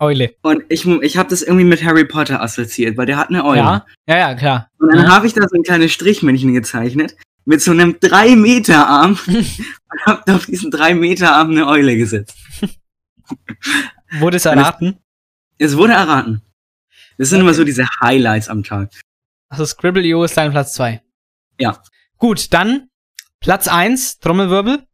Eule. Und ich, ich habe das irgendwie mit Harry Potter assoziiert, weil der hat eine Eule. Ja, ja, ja, klar. Und dann Ja. habe ich da so ein kleines Strichmännchen gezeichnet mit so einem 3 Meter Arm und habe da auf diesen 3 Meter Arm eine Eule gesetzt. Wurde es erraten? Es wurde erraten. Das sind immer so diese Highlights am Tag. Also Scribble.io ist dein Platz zwei. Ja. Gut, dann Platz eins Trommelwirbel.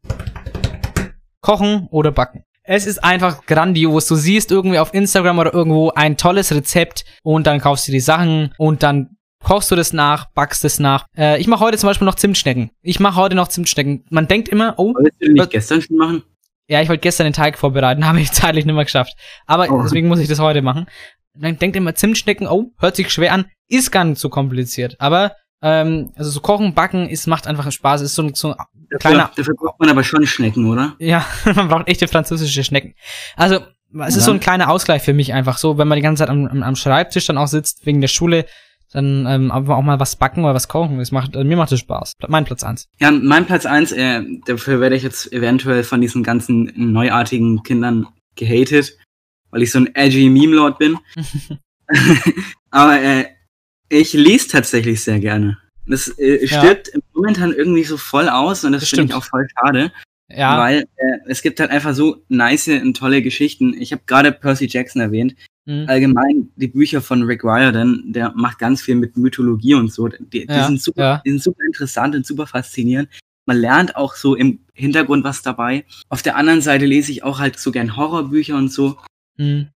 Kochen oder backen. Es ist einfach grandios. Du siehst irgendwie auf Instagram oder irgendwo ein tolles Rezept und dann kaufst du die Sachen und dann kochst du das nach, backst es nach. Äh, ich mache heute zum Beispiel noch Zimtschnecken. Ich mache heute noch Zimtschnecken. Man denkt immer, oh, Wolltest du nicht gestern schon machen? ja, ich wollte gestern den Teig vorbereiten, habe ich zeitlich nicht mehr geschafft. Aber Oh. deswegen muss ich das heute machen. Man denkt immer, Zimtschnecken, oh, hört sich schwer an, ist gar nicht so kompliziert. Aber, ähm, also so kochen, backen, ist, macht einfach Spaß, ist so, ein- so ein kleiner, Dafür, dafür braucht man aber schon Schnecken, oder? ja, man braucht echte französische Schnecken. Also, es ist Ja. so ein kleiner Ausgleich für mich einfach so, wenn man die ganze Zeit am, am, am Schreibtisch dann auch sitzt, wegen der Schule, dann ähm, aber auch mal was backen oder was kochen. Das macht, also mir macht das Spaß. Mein Platz eins. Ja, mein Platz eins, äh, dafür werde ich jetzt eventuell von diesen ganzen neuartigen Kindern gehatet, weil ich so ein edgy Meme-Lord bin. aber äh, ich lese tatsächlich sehr gerne. Das äh, Ja. stirbt momentan irgendwie so voll aus und das, Das finde ich auch voll schade. Ja, Weil äh, es gibt halt einfach so nice und tolle Geschichten. Ich habe gerade Percy Jackson erwähnt. mhm. Allgemein die Bücher von Rick Riordan, der macht ganz viel mit Mythologie und so. Die, die, Ja, sind, super, ja. die sind super interessant und super faszinierend. Man lernt auch so im Hintergrund was dabei. Auf der anderen Seite lese ich auch halt so gern Horrorbücher und so. Mhm.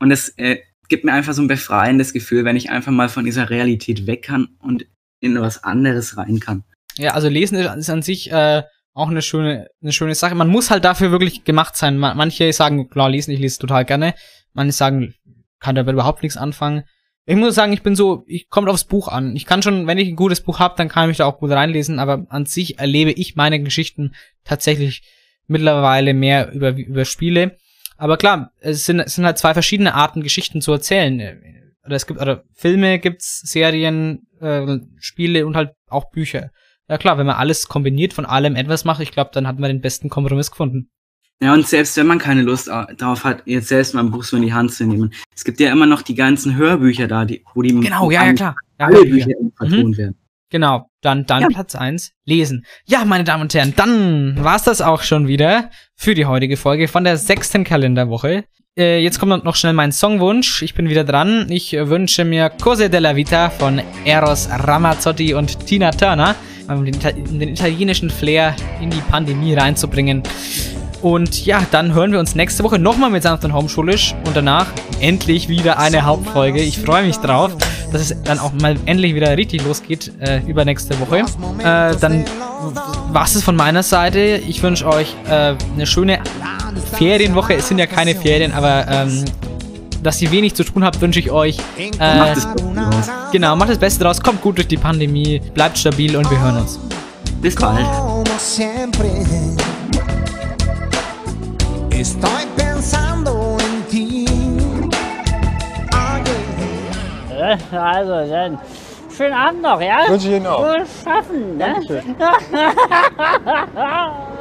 Und es äh, gibt mir einfach so ein befreiendes Gefühl, wenn ich einfach mal von dieser Realität weg kann und in was anderes rein kann. Ja, also lesen ist- ist an sich äh, auch eine schöne, eine schöne Sache. Man muss halt dafür wirklich gemacht sein. Ma- Manche sagen, klar, lesen, ich lese total gerne. Manche sagen, kann damit überhaupt nichts anfangen. Ich muss sagen, ich bin so, ich kommt aufs Buch an. Ich kann schon, wenn ich ein gutes Buch habe, dann kann ich mich da auch gut reinlesen, aber an sich erlebe ich meine Geschichten tatsächlich mittlerweile mehr über, über Spiele. Aber klar, es sind, es sind halt zwei verschiedene Arten, Geschichten zu erzählen. Oder es gibt, oder Filme gibt's, Serien, äh, Spiele und halt auch Bücher. Ja klar, wenn man alles kombiniert, von allem etwas macht, ich glaube, dann hat man den besten Kompromiss gefunden. Ja, und selbst wenn man keine Lust au- darauf hat, jetzt selbst mal ein Buch so in die Hand zu nehmen, es gibt ja immer noch die ganzen Hörbücher da, die, wo die Genau, ja, ja, klar. Ja, alle Hörbücher. Bücher vertont werden. Genau, dann, dann Ja. Platz eins lesen. Ja, meine Damen und Herren, dann war's das auch schon wieder für die heutige Folge von der sechsten Kalenderwoche. Äh, jetzt kommt noch schnell mein Songwunsch. Ich bin wieder dran. Ich wünsche mir Cose della Vita von Eros Ramazzotti und Tina Turner, um den, Ita- um den italienischen Flair in die Pandemie reinzubringen. Und ja, dann hören wir uns nächste Woche nochmal mit und Homeschulisch und danach endlich wieder eine Hauptfolge. Ich freue mich drauf, dass es dann auch mal endlich wieder richtig losgeht äh, übernächste Woche. Äh, dann war's es von meiner Seite. Ich wünsche euch äh, eine schöne Ferienwoche. Es sind ja keine Ferien, aber ähm, dass ihr wenig zu tun habt, wünsche ich euch. Macht Äh, es gut draus. genau, macht das Beste draus, kommt gut durch die Pandemie, bleibt stabil und wir hören uns. Bis bald. Oye, Also dann, schönen Abend noch, ja? Wünsche ich Ihnen auch. Gut schaffen, ne?